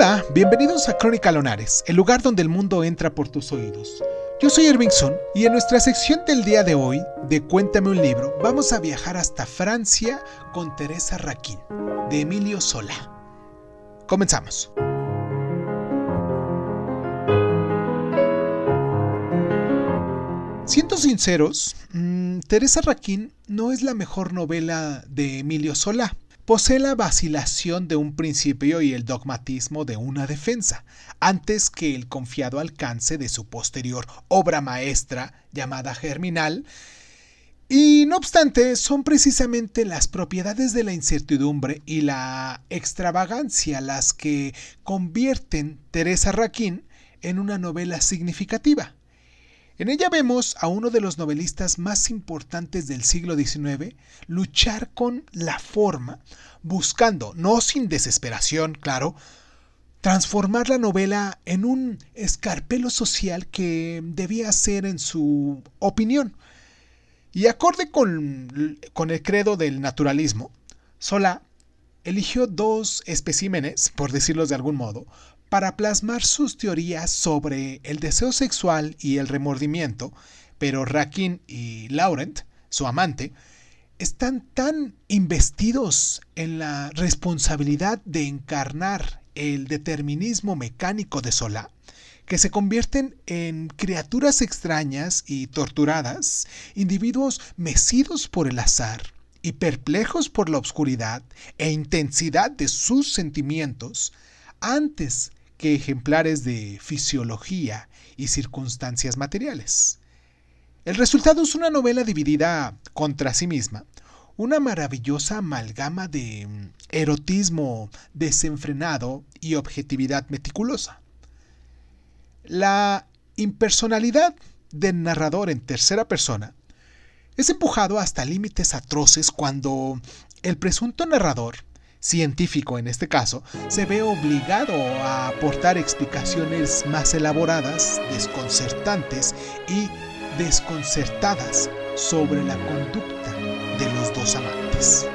Hola, bienvenidos a Crónica Lonares, el lugar donde el mundo entra por tus oídos. Yo soy Irving Sun y en nuestra sección del día de hoy, de Cuéntame un libro, vamos a viajar hasta Francia con Teresa Raquín, de Emilio Sola. Comenzamos. Siendo sinceros, mmm, Teresa Raquín no es la mejor novela de Emilio Sola posee la vacilación de un principio y el dogmatismo de una defensa, antes que el confiado alcance de su posterior obra maestra llamada Germinal, y no obstante, son precisamente las propiedades de la incertidumbre y la extravagancia las que convierten Teresa Raquín en una novela significativa. En ella vemos a uno de los novelistas más importantes del siglo XIX luchar con la forma, buscando, no sin desesperación, claro, transformar la novela en un escarpelo social que debía ser, en su opinión. Y acorde con, con el credo del naturalismo, Sola eligió dos especímenes, por decirlo de algún modo, para plasmar sus teorías sobre el deseo sexual y el remordimiento, pero Rakin y Laurent, su amante, están tan investidos en la responsabilidad de encarnar el determinismo mecánico de Solá que se convierten en criaturas extrañas y torturadas, individuos mecidos por el azar y perplejos por la oscuridad e intensidad de sus sentimientos, antes que ejemplares de fisiología y circunstancias materiales. El resultado es una novela dividida contra sí misma, una maravillosa amalgama de mm, erotismo desenfrenado y objetividad meticulosa. La impersonalidad del narrador en tercera persona es empujado hasta límites atroces cuando el presunto narrador científico en este caso, se ve obligado a aportar explicaciones más elaboradas, desconcertantes y desconcertadas sobre la conducta de los dos amantes.